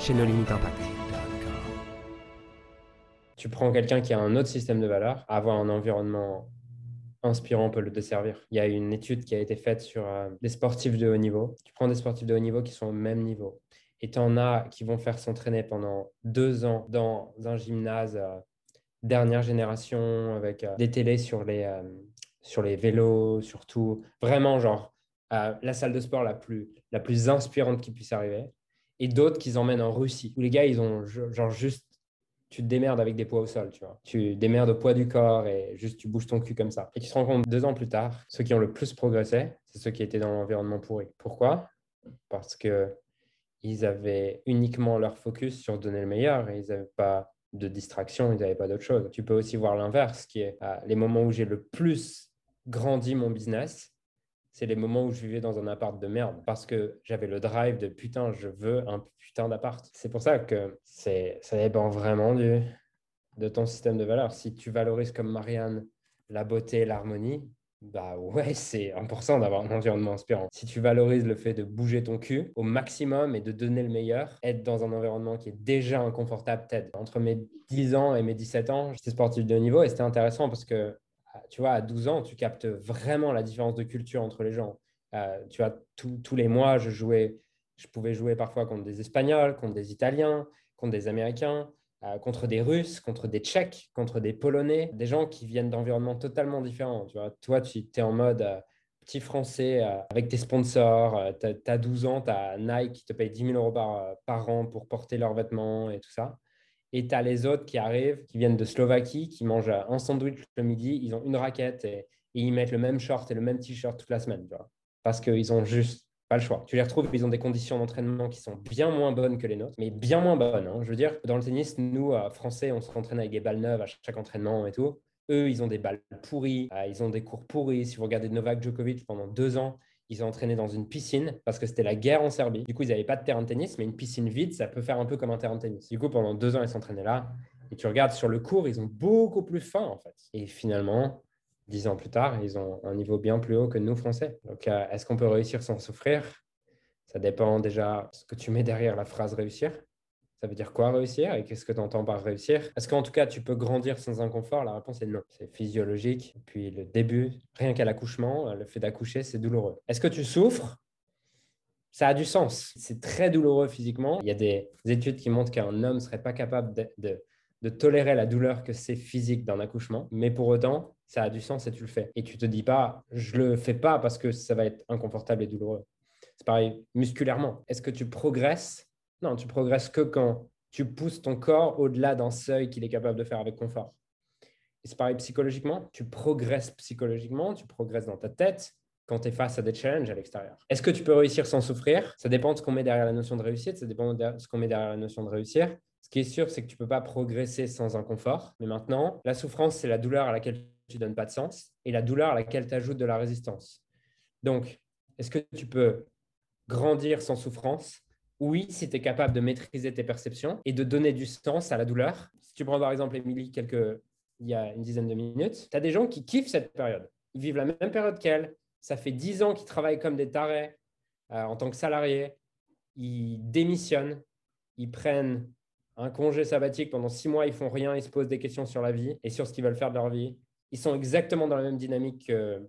chez nos limites impact. Tu prends quelqu'un qui a un autre système de valeurs, avoir un environnement inspirant peut le desservir. Il y a une étude qui a été faite sur euh, des sportifs de haut niveau. Tu prends des sportifs de haut niveau qui sont au même niveau. Et tu en as qui vont faire s'entraîner pendant deux ans dans un gymnase euh, dernière génération avec euh, des télés sur les, sur les vélos, surtout. Vraiment, genre, la salle de sport la plus, la plus inspirante qui puisse arriver et d'autres qu'ils emmènent en Russie, où les gars, ils ont genre juste, tu te démerdes avec des poids au sol, tu vois. Tu démerdes au poids du corps et juste tu bouges ton cul comme ça. Et tu te rends compte deux ans plus tard, ceux qui ont le plus progressé, c'est ceux qui étaient dans l'environnement pourri. Pourquoi? Parce que ils avaient uniquement leur focus sur donner le meilleur et ils n'avaient pas de distraction, ils n'avaient pas d'autre chose. Tu peux aussi voir l'inverse, qui est les moments où j'ai le plus grandi mon business, c'est les moments où je vivais dans un appart de merde parce que j'avais le drive de putain, je veux un putain d'appart. C'est pour ça que ça dépend vraiment du, de ton système de valeurs. Si tu valorises comme Marianne la beauté, l'harmonie, bah ouais, c'est important d'avoir un environnement inspirant. Si tu valorises le fait de bouger ton cul au maximum et de donner le meilleur, être dans un environnement qui est déjà inconfortable t'aide. Entre mes 10 ans et mes 17 ans, j'étais sportif de haut niveau et c'était intéressant parce que tu vois, à 12 ans, tu captes vraiment la différence de culture entre les gens. Euh, tu vois, tous les mois, je jouais, je pouvais jouer parfois contre des Espagnols, contre des Italiens, contre des Américains, euh, contre des Russes, contre des Tchèques, contre des Polonais, des gens qui viennent d'environnements totalement différents. Tu vois, toi, tu es en mode euh, petit français avec tes sponsors, tu as, 12 ans, tu as Nike qui te paye 10 000 euros par, par an pour porter leurs vêtements et tout ça. Et tu as les autres qui arrivent, qui viennent de Slovaquie, qui mangent un sandwich le midi, ils ont une raquette et, ils mettent le même short et le même t-shirt toute la semaine. Tu vois, parce qu'ils ont juste pas le choix. Tu les retrouves, ils ont des conditions d'entraînement qui sont bien moins bonnes que les nôtres, mais bien moins bonnes. Hein. Je veux dire, dans le tennis, nous, euh, Français, on s'entraîne avec des balles neuves à chaque entraînement et tout. Eux, ils ont des balles pourries, euh, ils ont des cours pourris. Si vous regardez Novak Djokovic pendant deux ans, ils ont entraîné dans une piscine parce que c'était la guerre en Serbie. Du coup, ils n'avaient pas de terrain de tennis, mais une piscine vide, ça peut faire un peu comme un terrain de tennis. Du coup, pendant deux ans, ils s'entraînaient là. Et tu regardes sur le cours, ils ont beaucoup plus faim, en fait. Et finalement, dix ans plus tard, ils ont un niveau bien plus haut que nous, Français. Donc, euh, est-ce qu'on peut réussir sans souffrir? Ça dépend déjà ce que tu mets derrière la phrase réussir. Ça veut dire quoi réussir et qu'est-ce que tu entends par réussir? Est-ce qu'en tout cas tu peux grandir sans inconfort? La réponse est non. C'est physiologique. Puis le début, rien qu'à l'accouchement, le fait d'accoucher, c'est douloureux. Est-ce que tu souffres? Ça a du sens. C'est très douloureux physiquement. Il y a des études qui montrent qu'un homme ne serait pas capable de, de, tolérer la douleur que c'est physique d'un accouchement. Mais pour autant, ça a du sens et tu le fais. Et tu te dis pas, je le fais pas parce que ça va être inconfortable et douloureux. C'est pareil musculairement. Est-ce que tu progresses non, tu progresses que quand tu pousses ton corps au-delà d'un seuil qu'il est capable de faire avec confort. Et c'est pareil psychologiquement, tu progresses psychologiquement, tu progresses dans ta tête quand tu es face à des challenges à l'extérieur. Est-ce que tu peux réussir sans souffrir? Ça dépend de ce qu'on met derrière la notion de réussite, ça dépend de ce qu'on met derrière la notion de réussir. Ce qui est sûr, c'est que tu ne peux pas progresser sans inconfort. Mais maintenant, la souffrance, c'est la douleur à laquelle tu ne donnes pas de sens et la douleur à laquelle tu ajoutes de la résistance. Donc, est-ce que tu peux grandir sans souffrance? Oui, si tu es capable de maîtriser tes perceptions et de donner du sens à la douleur. Si tu prends par exemple Émilie il y a une dizaine de minutes, tu as des gens qui kiffent cette période. Ils vivent la même période qu'elle. Ça fait dix ans qu'ils travaillent comme des tarés euh, en tant que salariés. Ils démissionnent, ils prennent un congé sabbatique pendant six mois, ils font rien, ils se posent des questions sur la vie et sur ce qu'ils veulent faire de leur vie. Ils sont exactement dans la même dynamique que,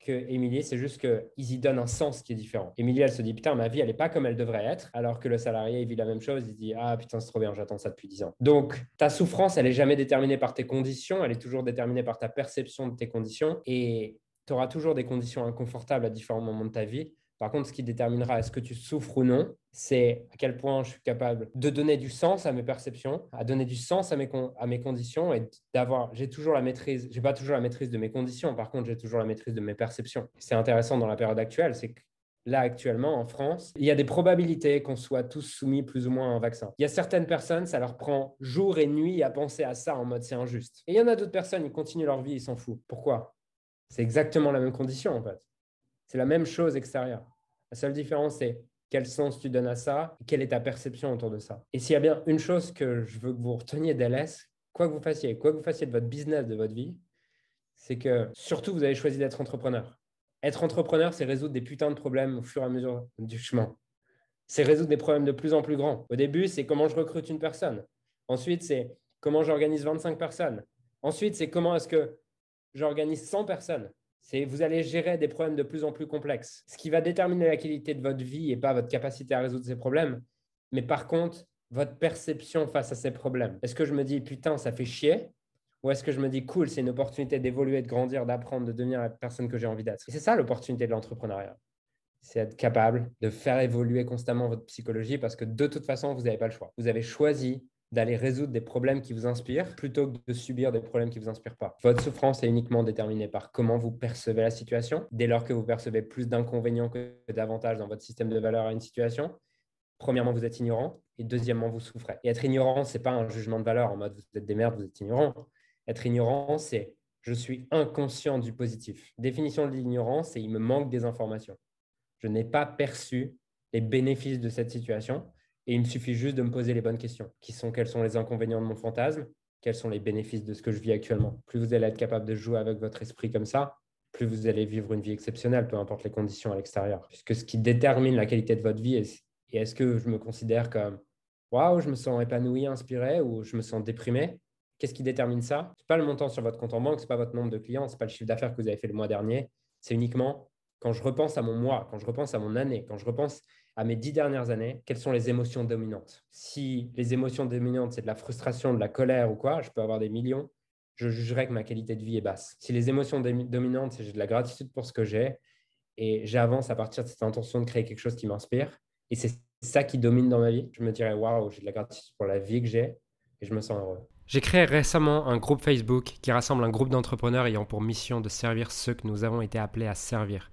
que Émilie, c'est juste qu'ils y donnent un sens qui est différent. Émilie, elle se dit, putain, ma vie, elle n'est pas comme elle devrait être, alors que le salarié, il vit la même chose, il dit, ah putain, c'est trop bien, j'attends ça depuis 10 ans. Donc, ta souffrance, elle n'est jamais déterminée par tes conditions, elle est toujours déterminée par ta perception de tes conditions, et tu auras toujours des conditions inconfortables à différents moments de ta vie. Par contre, ce qui déterminera est-ce que tu souffres ou non, c'est à quel point je suis capable de donner du sens à mes perceptions, à donner du sens à mes, à mes conditions et d'avoir, j'ai toujours la maîtrise, j'ai pas toujours la maîtrise de mes conditions, par contre, j'ai toujours la maîtrise de mes perceptions. C'est intéressant dans la période actuelle, c'est que là actuellement en France, il y a des probabilités qu'on soit tous soumis plus ou moins à un vaccin. Il y a certaines personnes, ça leur prend jour et nuit à penser à ça en mode c'est injuste. Et il y en a d'autres personnes, ils continuent leur vie, ils s'en foutent. Pourquoi? C'est exactement la même condition en fait. C'est la même chose extérieure. La seule différence, c'est quel sens tu donnes à ça quelle est ta perception autour de ça. Et s'il y a bien une chose que je veux que vous reteniez d'LS, quoi que vous fassiez, quoi que vous fassiez de votre business, de votre vie, c'est que surtout vous avez choisi d'être entrepreneur. Être entrepreneur, c'est résoudre des putains de problèmes au fur et à mesure du chemin. C'est résoudre des problèmes de plus en plus grands. Au début, c'est comment je recrute une personne. Ensuite, c'est comment j'organise 25 personnes. Ensuite, c'est comment est-ce que j'organise 100 personnes. C'est vous allez gérer des problèmes de plus en plus complexes. Ce qui va déterminer la qualité de votre vie et pas votre capacité à résoudre ces problèmes, mais par contre, votre perception face à ces problèmes. Est-ce que je me dis putain, ça fait chier? Ou est-ce que je me dis, cool, c'est une opportunité d'évoluer, de grandir, d'apprendre, de devenir la personne que j'ai envie d'être? Et c'est ça l'opportunité de l'entrepreneuriat. C'est être capable de faire évoluer constamment votre psychologie parce que de toute façon, vous n'avez pas le choix. Vous avez choisi d'aller résoudre des problèmes qui vous inspirent plutôt que de subir des problèmes qui ne vous inspirent pas. Votre souffrance est uniquement déterminée par comment vous percevez la situation. Dès lors que vous percevez plus d'inconvénients que d'avantages dans votre système de valeur à une situation, premièrement, vous êtes ignorant et deuxièmement, vous souffrez. Et être ignorant, ce n'est pas un jugement de valeur en mode vous êtes des merdes, vous êtes ignorant. Être ignorant, c'est je suis inconscient du positif. Définition de l'ignorance, c'est il me manque des informations. Je n'ai pas perçu les bénéfices de cette situation et il me suffit juste de me poser les bonnes questions, qui sont quels sont les inconvénients de mon fantasme, quels sont les bénéfices de ce que je vis actuellement. Plus vous allez être capable de jouer avec votre esprit comme ça, plus vous allez vivre une vie exceptionnelle, peu importe les conditions à l'extérieur. Puisque ce qui détermine la qualité de votre vie, est, est-ce que je me considère comme waouh, je me sens épanoui, inspiré, ou je me sens déprimé, Qu'est-ce qui détermine ça? Ce n'est pas le montant sur votre compte en banque, ce n'est pas votre nombre de clients, ce n'est pas le chiffre d'affaires que vous avez fait le mois dernier. C'est uniquement quand je repense à mon mois, quand je repense à mon année, quand je repense à mes dix dernières années, quelles sont les émotions dominantes? Si les émotions dominantes, c'est de la frustration, de la colère ou quoi, je peux avoir des millions, je jugerais que ma qualité de vie est basse. Si les émotions dominantes, c'est j'ai de la gratitude pour ce que j'ai et j'avance à partir de cette intention de créer quelque chose qui m'inspire, et c'est ça qui domine dans ma vie, je me dirais waouh, j'ai de la gratitude pour la vie que j'ai et je me sens heureux. J'ai créé récemment un groupe Facebook qui rassemble un groupe d'entrepreneurs ayant pour mission de servir ceux que nous avons été appelés à servir.